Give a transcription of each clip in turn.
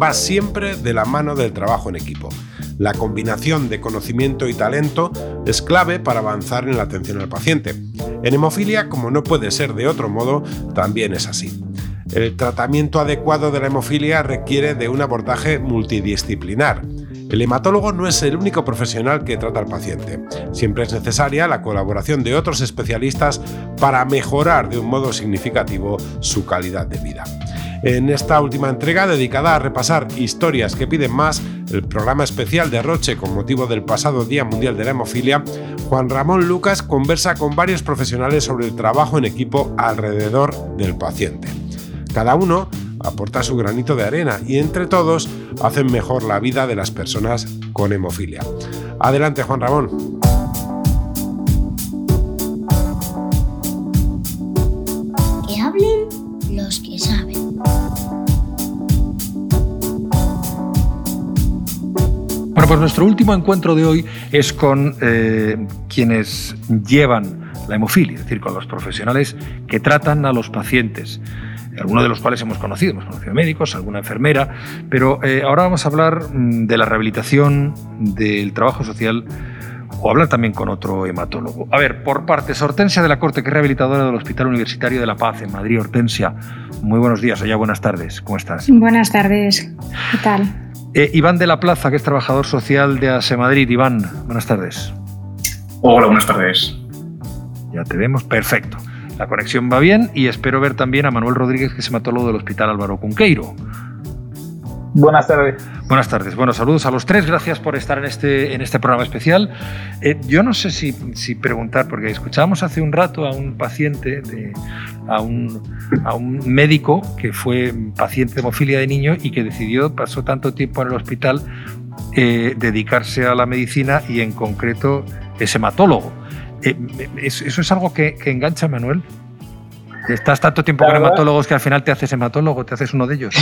va siempre de la mano del trabajo en equipo. La combinación de conocimiento y talento es clave para avanzar en la atención al paciente. En hemofilia, como no puede ser de otro modo, también es así. El tratamiento adecuado de la hemofilia requiere de un abordaje multidisciplinar el hematólogo no es el único profesional que trata al paciente. Siempre es necesaria la colaboración de otros especialistas para mejorar de un modo significativo su calidad de vida. En esta última entrega dedicada a repasar historias que piden más, el programa especial de Roche con motivo del pasado Día Mundial de la Hemofilia, Juan Ramón Lucas conversa con varios profesionales sobre el trabajo en equipo alrededor del paciente. Cada uno aporta su granito de arena y entre todos hacen mejor la vida de las personas con hemofilia. Adelante, Juan Ramón. Pues nuestro último encuentro de hoy es con eh, quienes llevan la hemofilia, es decir, con los profesionales que tratan a los pacientes algunos de los cuales hemos conocido, hemos conocido médicos, alguna enfermera, pero eh, ahora vamos a hablar mm, de la rehabilitación, del trabajo social o hablar también con otro hematólogo. A ver, por partes, Hortensia de la Corte, que es rehabilitadora del Hospital Universitario de La Paz en Madrid. Hortensia, muy buenos días, allá buenas tardes, ¿cómo estás? Buenas tardes, ¿qué tal? Eh, Iván de la Plaza, que es trabajador social de ASE Madrid. Iván, buenas tardes. Hola, buenas tardes. Ya te vemos, perfecto. La conexión va bien y espero ver también a Manuel Rodríguez, que es hematólogo del Hospital Álvaro Cunqueiro. Buenas tardes. Buenas tardes. Bueno, saludos a los tres. Gracias por estar en este, en este programa especial. Eh, yo no sé si, si, preguntar, porque escuchábamos hace un rato a un paciente, de, a, un, a, un, médico que fue paciente de hemofilia de niño y que decidió, pasó tanto tiempo en el hospital, eh, dedicarse a la medicina y en concreto es hematólogo. Eh, ¿Eso es algo que, que, engancha, Manuel? ¿Estás tanto tiempo con hematólogos que al final te haces hematólogo, te haces uno de ellos?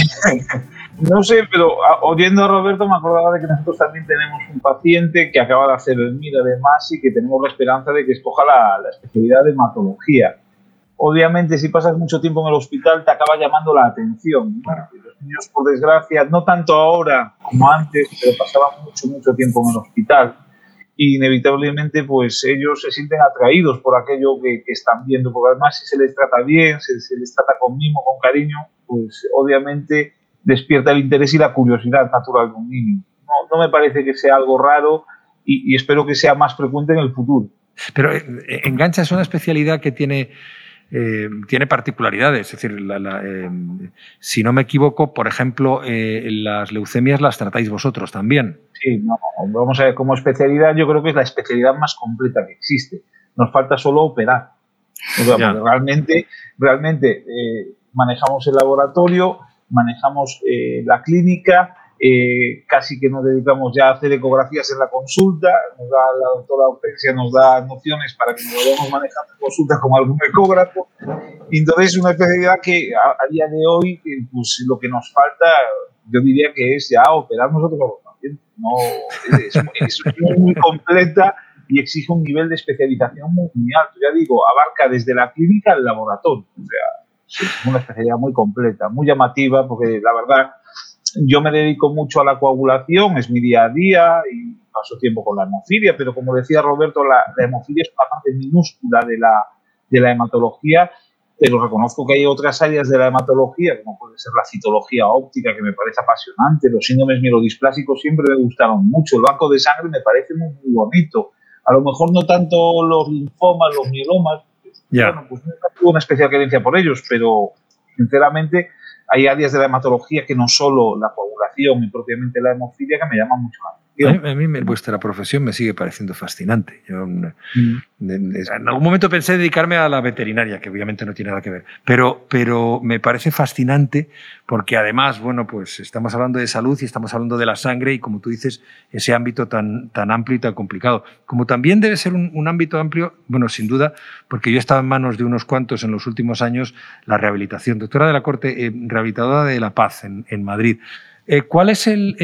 no sé, pero oyendo a Roberto me acordaba de que nosotros también tenemos un paciente que acaba de hacer el MIR además y que tenemos la esperanza de que escoja la, la especialidad de hematología. Obviamente, si pasas mucho tiempo en el hospital, te acaba llamando la atención. Los niños, por desgracia, no tanto ahora como antes, pero pasaban mucho, mucho tiempo en el hospital inevitablemente pues ellos se sienten atraídos por aquello que, que están viendo, porque además si se les trata bien, se, se, les trata con mimo, con cariño, pues obviamente despierta el interés y la curiosidad natural de un niño. No, no me parece que sea algo raro y, y, espero que sea más frecuente en el futuro. Pero eh, engancha es una especialidad que tiene... Eh, tiene particularidades, es decir, la, la, eh, si no me equivoco, por ejemplo, eh, las leucemias las tratáis vosotros también. Sí, no, vamos a ver, como especialidad yo creo que es la especialidad más completa que existe. Nos falta solo operar. O sea, realmente, realmente eh, manejamos el laboratorio, manejamos la clínica, eh, casi que nos dedicamos ya a hacer ecografías en la consulta, nos da la doctora Hortensia, nos da nociones para que nos vayamos manejando en consulta como algún ecógrafo. Entonces es una especialidad que a, a día de hoy, pues lo que nos falta, yo diría que es ya operar nosotros no, es, es, es, muy completa y exige un nivel de especialización muy, muy, alto. Ya digo, abarca desde la clínica al laboratorio. O sea, es una especialidad muy completa, muy llamativa, porque la verdad, yo me dedico mucho a la coagulación, es mi día a día y paso tiempo con la hemofilia, pero como decía Roberto, la, la hemofilia es una parte minúscula de la, de la hematología pero reconozco que hay otras áreas de la hematología, como puede ser la citología óptica, que me parece apasionante, los síndromes mielodisplásicos siempre me gustaron mucho, el banco de sangre me parece muy, muy bonito, a lo mejor no tanto los linfomas, los mielomas, yeah. bueno, pues no tuve una especial creencia por ellos, pero sinceramente hay áreas de la hematología que no solo la coagulación y propiamente la hemofilia que me llaman mucho la a mí, vuestra profesión me sigue pareciendo fascinante. Mm, en algún momento pensé dedicarme a la veterinaria, que obviamente no tiene nada que ver, pero, pero me parece fascinante porque además, bueno, pues estamos hablando de salud y estamos hablando de la sangre y como tú dices, ese ámbito tan, tan amplio y tan complicado. Como también debe ser un, ámbito amplio, bueno, sin duda, porque yo he estado en manos de unos cuantos en los últimos años, la rehabilitación. Doctora de la Corte, eh, rehabilitadora de La Paz en, Madrid. Eh, ¿Cuál es el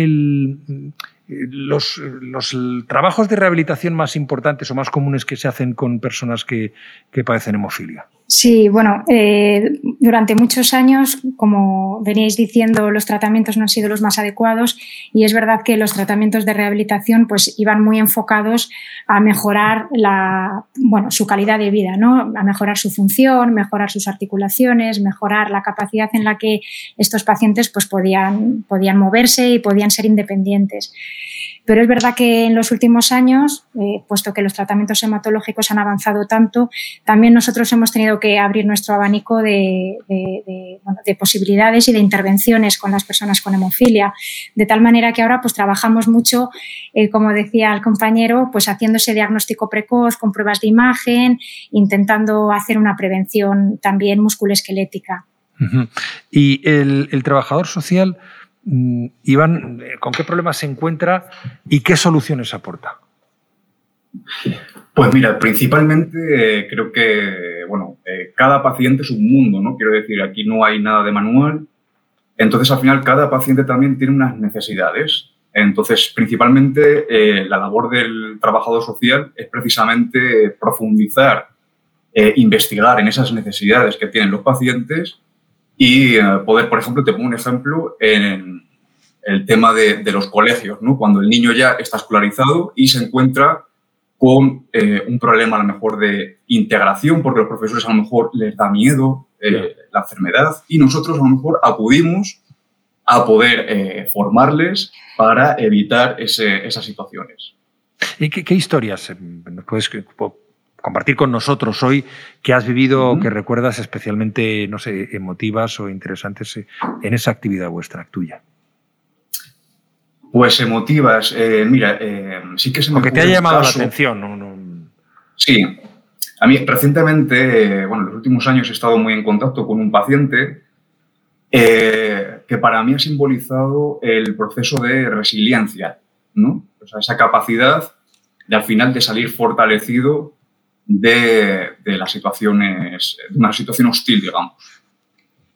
los, los, trabajos de rehabilitación más importantes o más comunes que se hacen con personas que, que padecen hemofilia? Sí, bueno, eh, durante muchos años, como veníais diciendo, los tratamientos no han sido los más adecuados y es verdad que los tratamientos de rehabilitación pues iban muy enfocados a mejorar la, bueno, su calidad de vida, ¿no? a mejorar su función, mejorar sus articulaciones, mejorar la capacidad en la que estos pacientes pues, podían, podían moverse y podían ser independientes. Pero es verdad que en los últimos años, eh, puesto que los tratamientos hematológicos han avanzado tanto, también nosotros hemos tenido que abrir nuestro abanico de, posibilidades y de intervenciones con las personas con hemofilia, de tal manera que ahora pues trabajamos mucho, eh, como decía el compañero, pues haciendo ese diagnóstico precoz con pruebas de imagen, intentando hacer una prevención también musculoesquelética. Y el trabajador social Iván, eh, ¿con qué problemas se encuentra y qué soluciones aporta? Pues mira, principalmente eh, creo que, bueno, eh, cada paciente es un mundo, ¿no? Quiero decir, aquí no hay nada de manual. Entonces, al final, cada paciente también tiene unas necesidades. Entonces, principalmente, la labor del trabajador social es precisamente profundizar, investigar en esas necesidades que tienen los pacientes y eh, poder, por ejemplo, te pongo un ejemplo en el tema de, de, los colegios, ¿no? Cuando el niño ya está escolarizado y se encuentra con eh, un problema a lo mejor de integración, porque los profesores a lo mejor les da miedo eh, la enfermedad y nosotros a lo mejor acudimos a poder formarles para evitar ese, esas situaciones. ¿Y qué, qué historias nos puedes compartir con nosotros hoy que has vivido o que recuerdas especialmente, no sé, emotivas o interesantes en esa actividad vuestra, tuya. Pues emotivas, eh, mira, eh, sí que se me... O que te ha llamado la atención. ¿no? Sí, a mí recientemente, bueno, en los últimos años he estado muy en contacto con un paciente eh, que para mí ha simbolizado el proceso de resiliencia, ¿no? O sea, esa capacidad de al final de salir fortalecido de, las situaciones, de una situación hostil, digamos.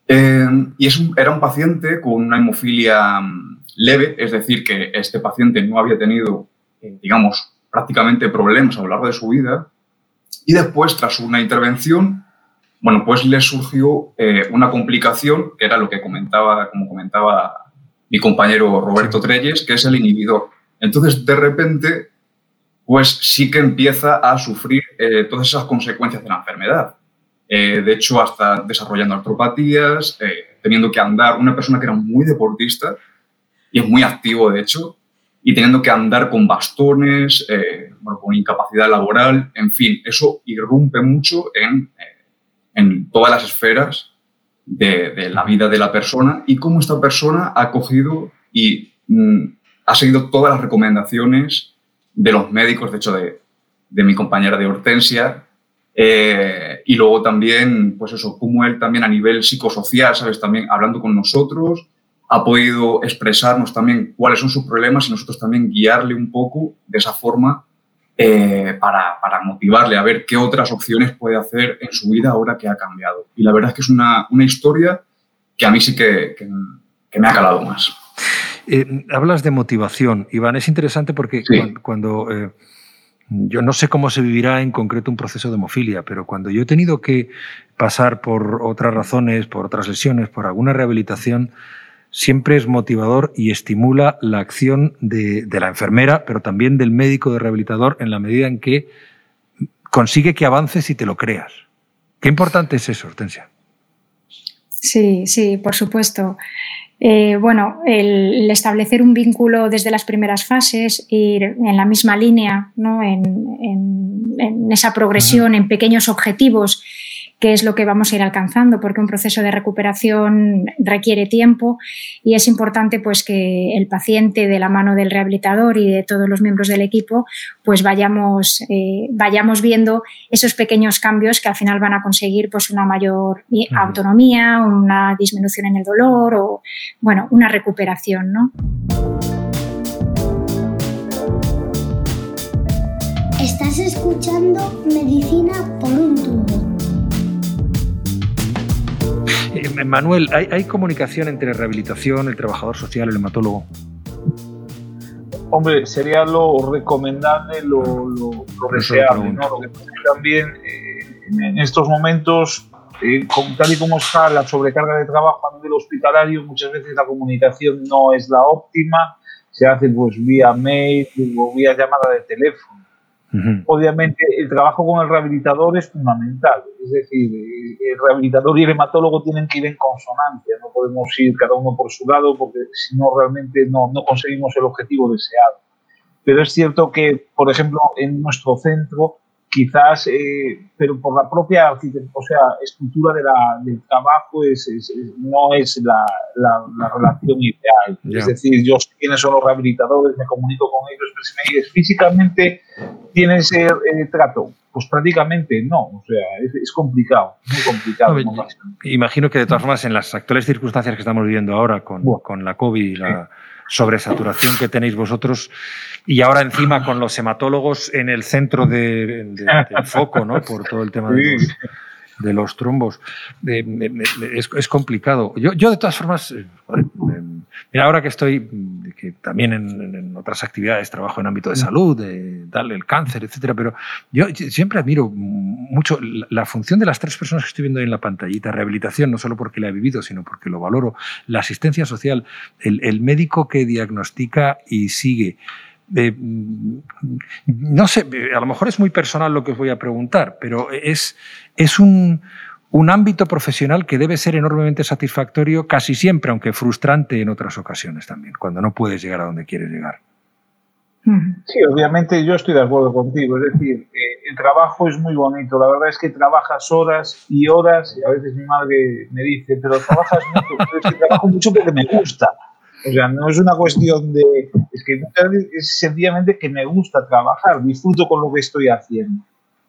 Eh, y es era un paciente con una hemofilia mm, leve, es decir, que este paciente no había tenido, eh, digamos, prácticamente problemas a lo largo de su vida. Y después, tras una intervención, bueno, pues le surgió eh, una complicación, que era lo que comentaba, como comentaba mi compañero Roberto Treyes, que es el inhibidor. Entonces, de repente, pues sí que empieza a sufrir eh, todas esas consecuencias de la enfermedad. Eh, de hecho, hasta desarrollando artropatías, eh, teniendo que andar, una persona que era muy deportista y es muy activo, de hecho, y teniendo que andar con bastones, con incapacidad laboral, en fin, eso irrumpe mucho en, en todas las esferas de, de, la vida de la persona y cómo esta persona ha cogido y mm, ha seguido todas las recomendaciones de los médicos, de hecho, de, de mi compañera de Hortensia. Eh, y luego también, pues eso, como él también a nivel psicosocial, ¿sabes? También hablando con nosotros, ha podido expresarnos también cuáles son sus problemas y nosotros también guiarle un poco de esa forma eh, para, para, motivarle a ver qué otras opciones puede hacer en su vida ahora que ha cambiado. Y la verdad es que es una, una historia que a mí sí que, que, que me ha calado más. Eh, hablas de motivación, Iván. Es interesante porque cuando, eh, yo no sé cómo se vivirá en concreto un proceso de hemofilia, pero cuando yo he tenido que pasar por otras razones, por otras lesiones, por alguna rehabilitación, siempre es motivador y estimula la acción de, de la enfermera, pero también del médico de rehabilitador en la medida en que consigue que avances y te lo creas. Qué importante es eso, Hortensia. Sí, sí, por supuesto. Eh, bueno, el, establecer un vínculo desde las primeras fases, ir en la misma línea, ¿no? en, esa progresión, en pequeños objetivos qué es lo que vamos a ir alcanzando, porque un proceso de recuperación requiere tiempo y es importante pues que el paciente de la mano del rehabilitador y de todos los miembros del equipo pues vayamos, eh, vayamos viendo esos pequeños cambios que al final van a conseguir pues una mayor autonomía, una disminución en el dolor o bueno, una recuperación, ¿no? Estás escuchando Medicina por un tubo. Eh, Manuel, ¿hay, comunicación entre rehabilitación, el trabajador social, el hematólogo? Hombre, sería lo recomendable, lo, deseable. ¿no? Lo que también eh, en estos momentos, eh, tal y como está la sobrecarga de trabajo a nivel hospitalario, muchas veces la comunicación no es la óptima, se hace pues vía mail o vía llamada de teléfono. Obviamente, el trabajo con el rehabilitador es fundamental. Es decir, el rehabilitador y el hematólogo tienen que ir en consonancia. No podemos ir cada uno por su lado porque si no, realmente no, no conseguimos el objetivo deseado. Pero es cierto que, por ejemplo, en nuestro centro quizás, eh, pero por la propia o sea, estructura de la, del trabajo es, no es la, la, relación ideal. Es decir, yo sé quiénes son los rehabilitadores, me comunico con ellos, pero si me dices, físicamente tiene ese eh, trato. Pues prácticamente no, o sea, es, complicado, muy complicado. imagino que de todas formas en las actuales circunstancias que estamos viviendo ahora con, con la COVID y la sobresaturación que tenéis vosotros y ahora encima con los hematólogos en el centro de, del foco, ¿no? Por todo el tema de los, de los trombos. es, es, complicado. Yo, yo, de todas formas, eh, mira, ahora que estoy, que también en, otras actividades trabajo en ámbito de mm. salud, de darle el cáncer, etcétera, pero yo siempre admiro mucho la, función de las tres personas que estoy viendo ahí en la pantallita, rehabilitación, no solo porque la he vivido, sino porque lo valoro, la asistencia social, el, el médico que diagnostica y sigue. Mm, no sé, a lo mejor es muy personal lo que os voy a preguntar, pero es, es un, un ámbito profesional que debe ser enormemente satisfactorio casi siempre, aunque frustrante en otras ocasiones también, cuando no puedes llegar a donde quieres llegar. Sí, obviamente yo estoy de acuerdo contigo. Es decir, el trabajo es muy bonito. La verdad es que trabajas horas y horas y a veces mi madre me dice, pero trabajas mucho, pero es que trabajo mucho porque me gusta. O sea, no es una cuestión de... Es que es sencillamente que me gusta trabajar, disfruto con lo que estoy haciendo.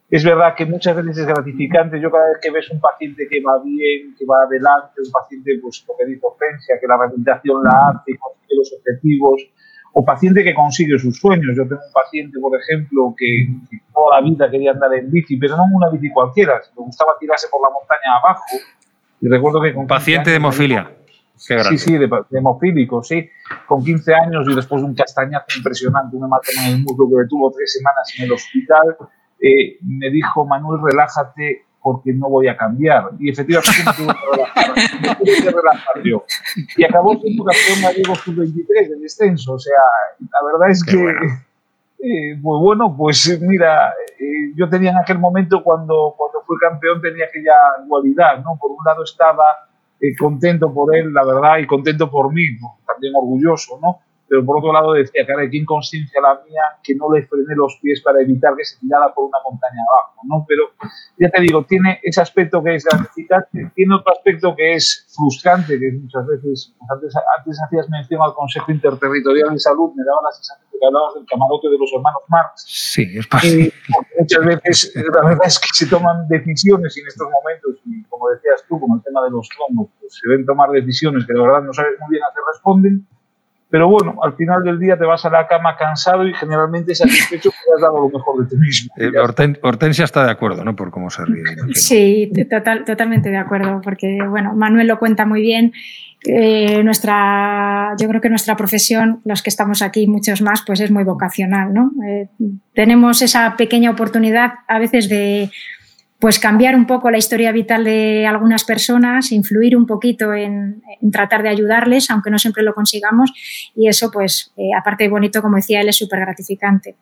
Es verdad que muchas veces es gratificante. Yo cada vez que ves un paciente que va bien, que va adelante, un paciente pues, que dice ofensa, que la rehabilitación la hace, consigue los objetivos, o paciente que consigue sus sueños. Yo tengo un paciente, por ejemplo, que, toda la vida quería andar en bici, pero no en una bici cualquiera. Le gustaba tirarse por la montaña abajo. Y recuerdo que con paciente de hemofilia sí, sí, de, hemofílico, sí. Con 15 años y después de un castañazo impresionante, un hematoma en el muslo que tuvo tres semanas en el hospital, eh, me dijo, Manuel, relájate porque no voy a cambiar. Y efectivamente me tuve que relajar, tuve que relajar yo. Y acabó siendo campeón gallego sub-23 de descenso. O sea, la verdad es que... Eh, pues bueno, pues mira, eh, yo tenía en aquel momento cuando, cuando fui campeón tenía aquella dualidad, ¿no? Por un lado estaba eh, contento por él, la verdad, y contento por mí, también orgulloso, ¿no? Pero por otro lado decía, cara, qué inconsciencia la mía que no le frené los pies para evitar que se tirara por una montaña abajo, ¿no? Pero ya te digo, tiene ese aspecto que es gratificante, tiene otro aspecto que es frustrante, que muchas veces, antes, antes hacías mención al Consejo Interterritorial de Salud, me daba la sensación de que hablabas del camarote de los hermanos Marx. Sí, es fácil. muchas veces, la verdad es que se toman decisiones y en estos momentos, y como decías tú, con el tema de los trombos, pues se deben tomar decisiones que de verdad no sabes muy bien a qué responden pero bueno, al final del día te vas a la cama cansado y generalmente satisfecho porque has dado lo mejor de ti mismo. Eh, Hortensia está de acuerdo, ¿no? Por cómo se ríe. Sí, total, totalmente de acuerdo, porque bueno, Manuel lo cuenta muy bien. Eh, nuestra, yo creo que nuestra profesión, los que estamos aquí, muchos más, pues es muy vocacional, ¿no? Eh, tenemos esa pequeña oportunidad a veces de pues cambiar un poco la historia vital de algunas personas, influir un poquito en, tratar de ayudarles, aunque no siempre lo consigamos, y eso, pues, eh, aparte de bonito, como decía él, es súper gratificante.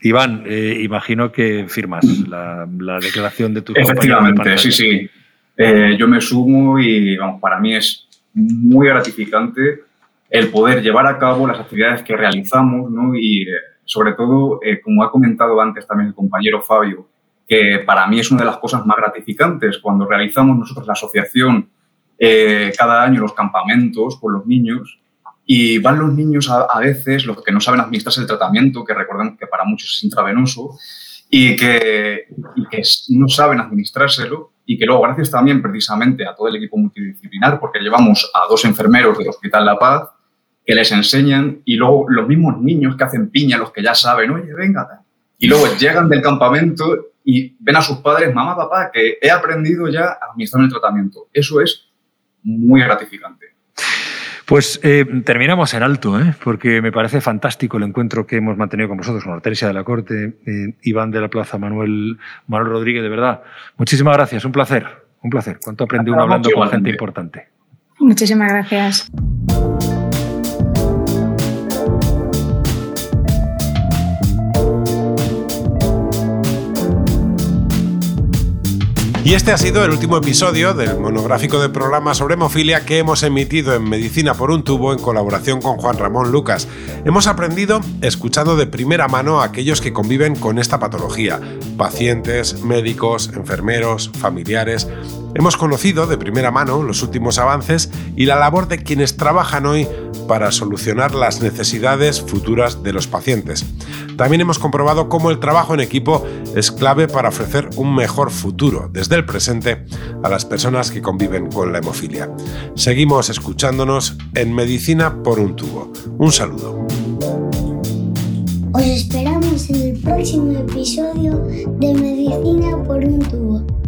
Iván, eh, imagino que firmas la, declaración de tu Efectivamente, sí, sí. Eh, yo me sumo y vamos, para mí es muy gratificante el poder llevar a cabo las actividades que realizamos ¿no? y sobre todo, como ha comentado antes también el compañero Fabio, que para mí es una de las cosas más gratificantes cuando realizamos nosotros la asociación eh, cada año los campamentos con los niños y van los niños a, veces, los que no saben administrarse el tratamiento, que recordemos que para muchos es intravenoso, y que, y que no saben administrárselo, y que luego, gracias también precisamente a todo el equipo multidisciplinar, porque llevamos a dos enfermeros del Hospital La Paz, que les enseñan, y luego los mismos niños que hacen piña, los que ya saben, oye, venga, y luego llegan del campamento y ven a sus padres, mamá, papá, que he aprendido ya a administrar el tratamiento. Eso es muy gratificante. Pues eh, terminamos en alto, ¿eh? porque me parece fantástico el encuentro que hemos mantenido con vosotros, con Hortensia de la Corte, eh, Iván de la Plaza, Manuel, Manuel Rodríguez, de verdad. Muchísimas gracias, un placer, un placer. ¿Cuánto aprende uno hablando con gente importante? Muchísimas gracias. Y este ha sido el último episodio del monográfico de programa sobre hemofilia que hemos emitido en Medicina por un tubo en colaboración con Juan Ramón Lucas. Hemos aprendido escuchando de primera mano a aquellos que conviven con esta patología, pacientes, médicos, enfermeros, familiares. Hemos conocido de primera mano los últimos avances y la labor de quienes trabajan hoy para solucionar las necesidades futuras de los pacientes. También hemos comprobado cómo el trabajo en equipo es clave para ofrecer un mejor futuro desde el presente a las personas que conviven con la hemofilia. Seguimos escuchándonos en Medicina por un tubo. Un saludo. Os esperamos en el próximo episodio de Medicina por un tubo.